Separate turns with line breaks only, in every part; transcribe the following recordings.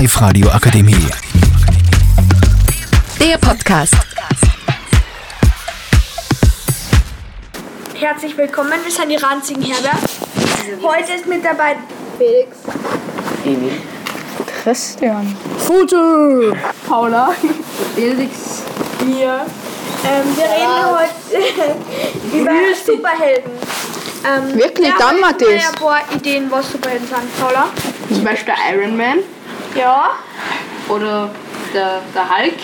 Live Radio Akademie.
Der Podcast.
Herzlich willkommen, wir sind die ranzigen Herbert. Heute ist mit dabei
Felix.
Christian.
Foto.
Paula.
Felix.
Wir, ähm, wir reden heute über Superhelden. Ähm,
Wirklich?
wer
Dann
schon mal
das.
ein paar Ideen, was Superhelden sind. Paula?
Zum Beispiel Iron Man.
Ja.
Oder der, der Hulk.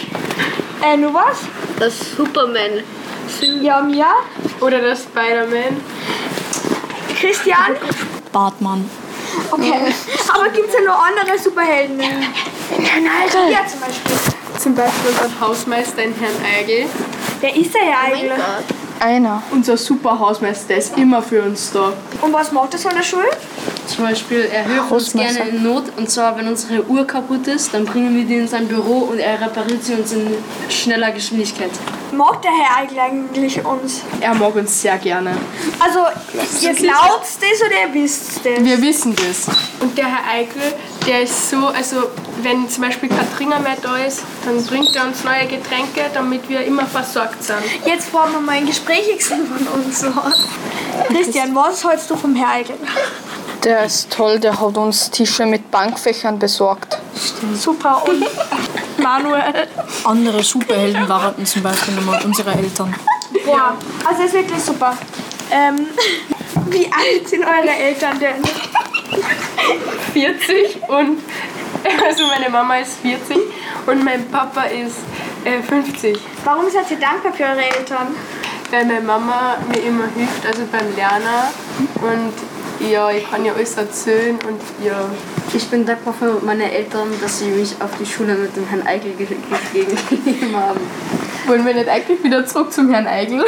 Äh, nur was?
Das Superman.
Ja, Mia.
Oder der Spider-Man.
Christian.
Batman.
Okay. Aber gibt es ja noch andere Superhelden? Ja, zum Beispiel.
Zum Beispiel unseren Hausmeister in Herrn Eigel.
Wer ist der ja eigentlich?
Einer. Unser super Hausmeister, der ist immer für uns da.
Und was macht er so in der Schule?
Zum Beispiel, er hilft uns gerne in Not. Und zwar, wenn unsere Uhr kaputt ist, dann bringen wir die in sein Büro und er repariert sie uns in schneller Geschwindigkeit.
Mag der Herr Eigel eigentlich uns?
Er mag uns sehr gerne.
Also, ihr glaubt das oder ihr wisst das?
Wir wissen das. Und der Herr Eichel, der ist so, also wenn zum Beispiel kein Trinker mehr da ist, dann bringt er uns neue Getränke, damit wir immer versorgt sind.
Jetzt brauchen wir mal ein Gespräch von uns. Christian, was hältst du vom Herr Eigel?
Der ist toll, der hat uns Tische mit Bankfächern besorgt.
Super. Und Manuel?
Andere Superhelden waren zum Beispiel nochmal unsere Eltern.
Boah, also ist wirklich super. Ähm, wie alt sind eure Eltern denn?
40 und also meine Mama ist 40 und mein Papa ist äh, 50.
Warum seid ihr dankbar für eure Eltern?
Weil meine Mama mir immer hilft, also beim Lernen und ja, ich kann ja alles erzählen und ja.
Ich bin dankbar für meine Eltern, dass sie mich auf die Schule mit dem Herrn Eichel ge- gegeben haben.
Wollen wir nicht eigentlich wieder zurück zum Herrn Eigel?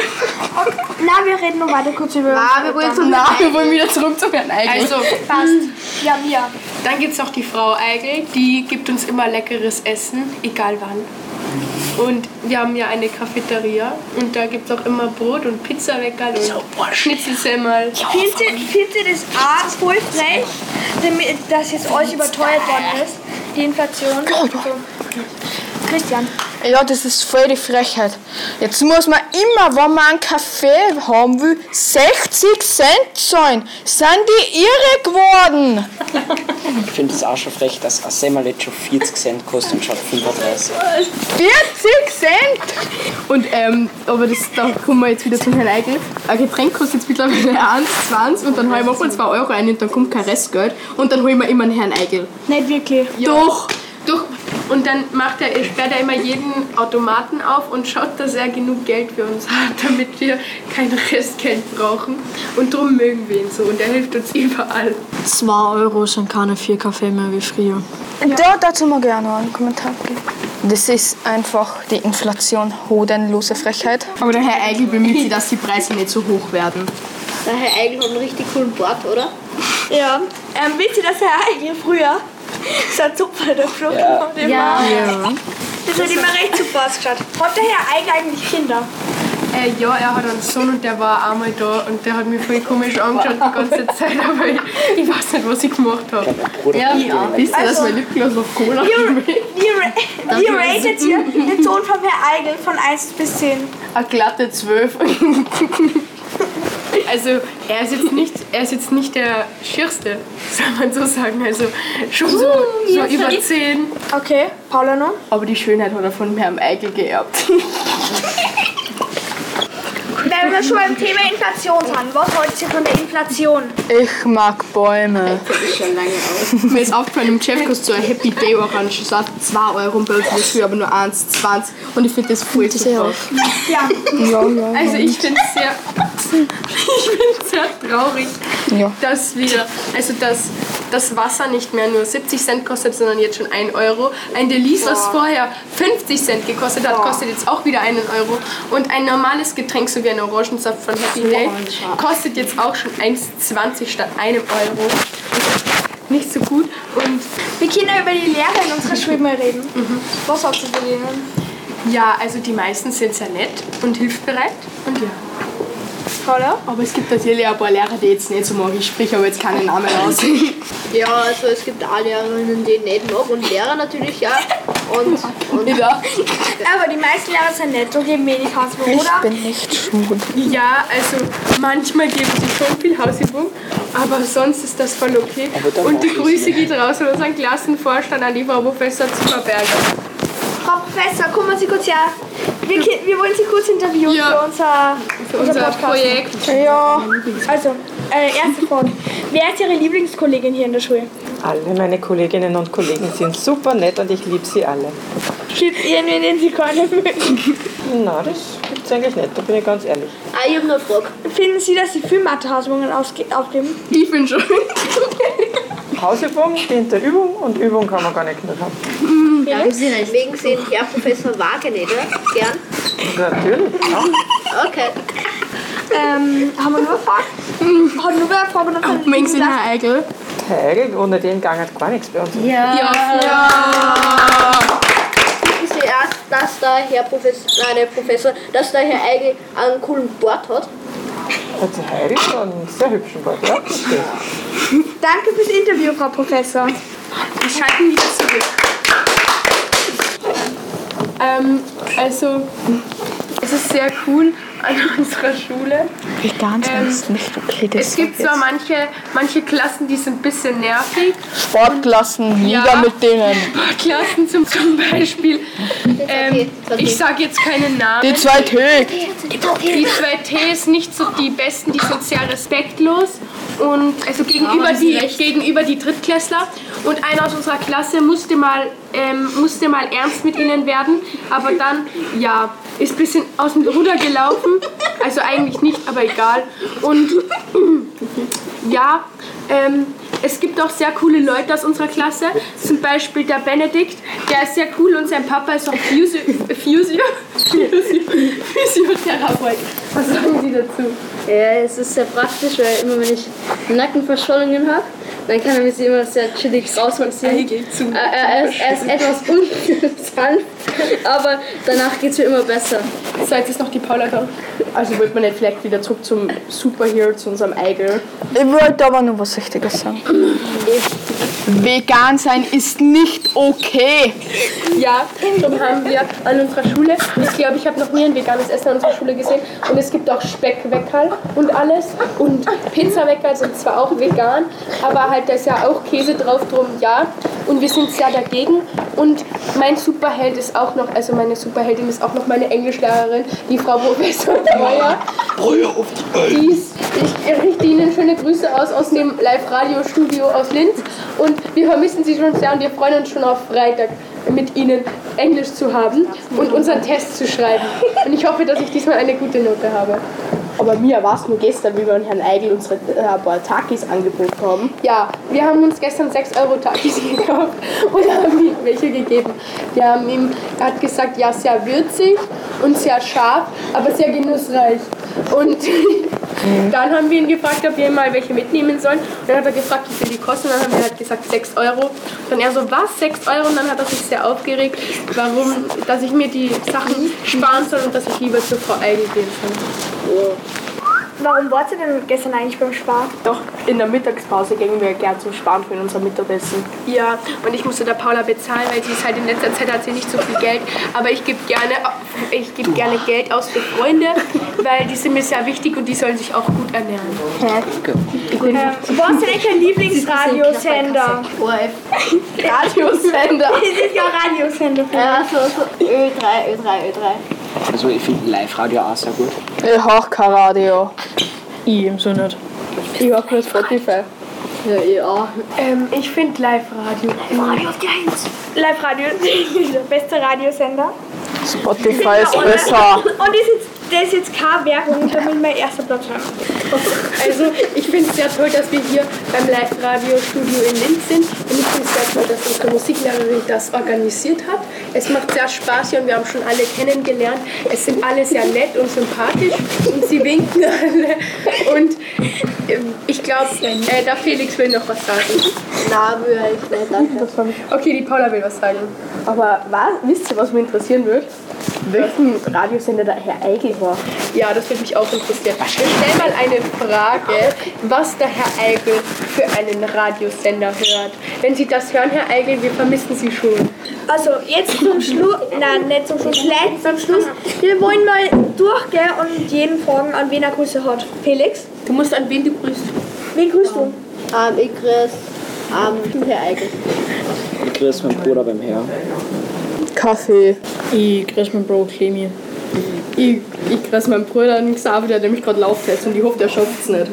Na, wir reden noch weiter kurz über.
Nein, wir wollen, zum Nein, wir wollen wieder zurück zum Herrn Eigel. Also,
Passt. Ja, Mia.
dann gibt es noch die Frau Eigel, die gibt uns immer leckeres Essen, egal wann. Und wir haben ja eine Cafeteria und da gibt es auch immer Brot und Pizzaweckerl und Schnitzelsemmel.
Findet ihr, findet ihr das auch voll frech, dass jetzt alles überteuert worden ist? Die Inflation? So. Christian.
Ja, das ist voll die Frechheit. Jetzt muss man immer, wenn man einen Kaffee haben will, 60 Cent zahlen. Sind die irre geworden?
Ich finde es auch schon frech, dass ein Semmel jetzt schon 40 Cent kostet und statt 35.
40 Cent?
Und ähm, aber das, da kommen wir jetzt wieder zum Herrn Eigel. Ein Getränk kostet jetzt mittlerweile 1,20 und dann hole ich mal 2 Euro ein und dann kommt kein Restgeld und dann holen wir immer einen Herrn Eigel.
Nicht wirklich.
Doch, doch. Und dann macht er, sperrt er immer jeden Automaten auf und schaut, dass er genug Geld für uns hat, damit wir kein Restgeld brauchen. Und darum mögen wir ihn so und er hilft uns überall.
2 Euro sind keine 4 Kaffee mehr wie früher.
Da, dazu mal gerne einen Kommentar geben. Das ist einfach die Inflation, hodenlose Frechheit.
Aber der Herr Eigel bemüht sich, dass die Preise nicht so hoch werden.
Der Herr Eichel hat einen richtig coolen Bart, oder?
Ja. Ähm, wisst ihr, dass der Herr Eigel früher so ein Zupfer der Flucht
Ja.
Immer. Das hat immer recht super ausgeschaut. Hat der Herr Eigel eigentlich Kinder?
Äh, ja, er hat einen Sohn und der war einmal da und der hat mich voll komisch angeschaut die ganze Zeit, aber ich, ich weiß nicht, was ich gemacht habe.
Ja, ja.
Wisst ihr, dass
Also-
mein Lipgloss auf Cola
wie ratet ihr den Sohn vom Herr Eigel von 1 bis 10?
Eine glatte 12. Also er ist jetzt nicht, er ist jetzt nicht der schierste, soll man so sagen. Also schon so, so über 10.
Okay, Paula noch?
Aber die Schönheit hat er von Herrn Eigel geerbt.
Wenn wir schon beim Thema Inflation sind, was haltet ihr von der Inflation?
Ich mag Bäume.
Mir ist aufgefallen, im Chef kostet so ein Happy Day Orange. Das hat 2 Euro und bei uns ist früher aber nur 1,20 und ich finde das voll super.
Ja,
Also ich finde es sehr, ich find's sehr traurig,
Ja.
dass wir, also dass das Wasser nicht mehr nur 70 Cent kostet, sondern jetzt schon 1 Euro. Ein Delice, was vorher 50 Cent gekostet hat, kostet jetzt auch wieder einen Euro. Und ein normales Getränk, so wie ein Orangensaft von Happy Day, kostet jetzt auch schon 1,20 statt einem Euro. Nicht so gut. Und
wir können ja über die Lehrer in unserer Schule mal reden. Was sagst du zu denen?
ja, also die meisten sind sehr nett und hilfsbereit. Und ja.
Paula?
Aber es gibt natürlich ein paar Lehrer, die jetzt nicht so mag. Ich spreche aber jetzt keinen Namen aus.
Ja, also es gibt auch Lehrerinnen, die ich nicht mag und Lehrer natürlich, ja. Und, und
ja.
Aber die meisten Lehrer sind nett und geben wenig Hausübung,
Ich
oder?
bin nicht schwul.
ja, also manchmal geben sie schon viel Hausübung, aber sonst ist das voll okay. Und die
ich
Grüße geht raus an unseren Klassenvorstand, an die Frau Professor Zimmerberger.
Frau Professor, kommen Sie kurz her. Wir, wir wollen Sie kurz interviewen
Ja.
für unser,
Für unser
Podcast.
Projekt.
Ja,
Also, äh, erste Frage. Wer ist Ihre Lieblingskollegin hier in der Schule?
Alle meine Kolleginnen und Kollegen sind super nett und ich liebe sie alle.
Gibt es irgendwen, den Sie gar nicht mögen?
Na, das gibt's eigentlich nicht, da bin ich ganz ehrlich.
ah, ich habe noch eine Frage.
Finden Sie, dass Sie viel Mathe-Hausübungen ausge- aufgeben?
Ich bin schon.
Hausübung dient der Übung und Übung kann man gar nicht genug haben.
Wegen Sie den Herr Professor Waage nicht, oder? Gern?
Natürlich, ja.
Okay.
Ähm, haben wir nur Fragen? Hat nur wer Fragen oder von
Mengs in Herr Eigel.
Teigel, ohne den gang hat gar nichts bei uns.
Wissen Sie erst, dass der Herr Professor, nein, nicht Professor, dass der Herr Eigel einen coolen Bart hat?
Hat sie Heidi schon einen sehr hübschen Bart, ja?
Danke fürs Interview, Frau Professor.
Wir schalten wieder zurück. Ähm, also, es ist sehr cool an unserer Schule.
vegan sein ist nicht okay. Das
Es gibt zwar manche, manche Klassen, die sind ein bisschen nervig.
Sportklassen, nieder
Ja.
mit denen.
Klassen zum, zum Beispiel. Ähm, ich sage jetzt keinen Namen.
Die zwei T.
Die 2T ist nicht so die besten, die sind sehr respektlos und also gegenüber die, gegenüber die Drittklässler. Und einer aus unserer Klasse musste mal, ähm, musste mal ernst mit ihnen werden, aber dann, ja, ist ein bisschen aus dem Ruder gelaufen. Also eigentlich nicht, aber egal. Und ja, ähm, es gibt auch sehr coole Leute aus unserer Klasse. Zum Beispiel der Benedikt, der ist sehr cool und sein Papa ist auch Physio, Physio, Physio, Physiotherapeut. Was sagen Sie dazu?
Ja, es ist sehr praktisch, weil immer wenn ich Nackenverschwellungen habe, dann kann er mir sie immer sehr chillig rausmassieren. Äh, er, ist, er ist etwas unsanft, aber danach geht es mir immer besser.
So, jetzt ist noch die Paula da. Also wird man nicht vielleicht wieder zurück zum Superhero, zu unserem Eigel.
Ich wollte aber nur was Richtiges sagen. Vegan sein ist nicht okay.
Ja, darum haben wir an unserer Schule, ich glaube, ich habe noch nie ein veganes Essen an unserer Schule gesehen. Und es gibt auch Speckweckerl und alles. Und Pizzaweckerl sind zwar auch vegan, aber halt da ist ja auch Käse drauf drum, ja. Und wir sind sehr dagegen. Und mein Superheld ist auch noch, also meine Superheldin ist auch noch meine Englischlehrerin, die Frau Professor Breuer. Die ist, ich richte Ihnen schöne Grüße aus aus dem Live-Radio-Studio aus Linz. Und wir vermissen Sie schon sehr und wir freuen uns schon auf Freitag mit Ihnen Englisch zu haben und unseren Test zu schreiben. Und ich hoffe, dass ich diesmal eine gute Note habe. Aber mir war es nur gestern, wie wir an Herrn Eigel unsere äh, Takis angeboten haben. Ja, wir haben uns gestern 6 Euro Takis gekauft und haben ihm welche gegeben. Wir haben ihm, er hat gesagt, ja, sehr würzig und sehr scharf, aber sehr genussreich. Und dann haben wir ihn gefragt, ob wir mal welche mitnehmen sollen. Und dann hat er gefragt, wie viel die kosten. Und dann haben wir halt gesagt 6 Euro. Dann er so, was, 6 Euro? Und dann hat er sich sehr aufgeregt, warum, dass ich mir die Sachen sparen soll und dass ich lieber zur Frau Eigel gehen soll.
Warum wart ihr denn gestern eigentlich beim Spar?
Doch, in der Mittagspause gingen wir gern zum Sparen für unser Mittagessen. Ja, und ich musste der Paula bezahlen, weil sie ist halt in letzter Zeit hat sie nicht so viel Geld. Aber ich gebe gerne, ich gebe gerne Geld aus für Freunde, weil die sind mir sehr wichtig und die sollen sich auch gut ernähren.
Ähm, was ist denn eigentlich dein Lieblingsradiosender?
Radiosender.
Das ist ja Radiosender.
Ja, so, so Ö3, Ö3, Ö3.
Also ich finde Live-Radio auch sehr gut.
Ich hab kein Radio.
Ich ebenso nicht.
Ich habe nur Spotify.
Ja, ja.
Ähm, ich finde Live-Radio.
Radio auf die Eins. Live Radio ist der beste Radiosender.
Spotify ist besser.
Und das ist jetzt, das ist jetzt keine Werbung, da will mein erster Platz haben.
Also ich finde es sehr toll, dass wir hier beim Live-Radio-Studio in Linz sind und ich finde es sehr toll, dass unsere Musiklehrerin das organisiert hat. Es macht sehr Spaß hier und wir haben schon alle kennengelernt. Es sind alle sehr nett und sympathisch und sie winken alle. Und ähm, ich glaube, äh, der Felix will noch was sagen.
Na, würde ich nicht, danke.
Okay, die Paula will was sagen. Aber was, wisst ihr, was mich interessieren wird?
Welchen Radiosender der Herr Eigel war.
Ja, das würde mich auch interessieren. Wir stellen mal eine Frage, was der Herr Eigel für einen Radiosender hört. Wenn Sie das hören, Herr Eigel, wir vermissen Sie schon.
Also jetzt zum Schluss, nein, nicht zum Schluss, gleich zum Schluss. Wir wollen mal durchgehen und jeden fragen, an wen er Grüße hat. Felix,
Du musst an wen du grüßt.
wen grüßt du?
Ähm, ich grüße ähm, Herr Eigel.
Ich grüße meinen Bruder beim Herr.
Kaffee.
Ich grüße meinen Bro Clemi.
Ich, ich grüße meinen Bruder an Xaver, der nämlich gerade Lauftest und ich hoffe, der schafft es nicht.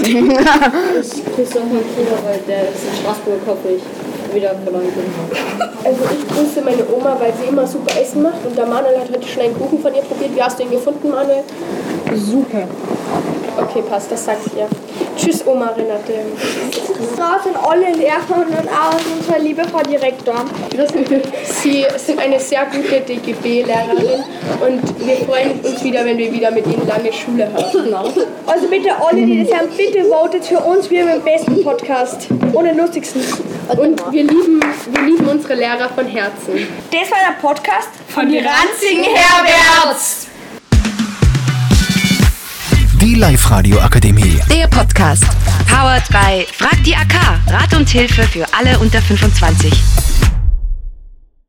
Ich grüße auch meinen Bruder, weil der ist in Straßburg, hoffe ich, wieder verloren bin.
Also ich grüße meine Oma, weil sie immer super Essen macht und der Manuel hat heute schon einen Kuchen von ihr probiert. Wie hast du ihn gefunden, Manuel?
Super.
Okay, passt, das sagt ihr. Tschüss, Oma Renate.
Sind alle Lehrer und auch unsere liebe Frau Direktor.
Sie sind eine sehr gute DGB-Lehrerin und wir freuen uns wieder, wenn wir wieder mit Ihnen lange Schule haben.
Also bitte alle, die das hören, bitte votet für uns. Wir haben den besten Podcast. Und den lustigsten.
Und wir lieben, wir lieben unsere Lehrer von Herzen.
Das war der Podcast
Von die
Ranzigen Herberts.
Die Live-Radio Akademie.
Der Podcast. Powered by Frag die AK. Rat und Hilfe für alle unter 25.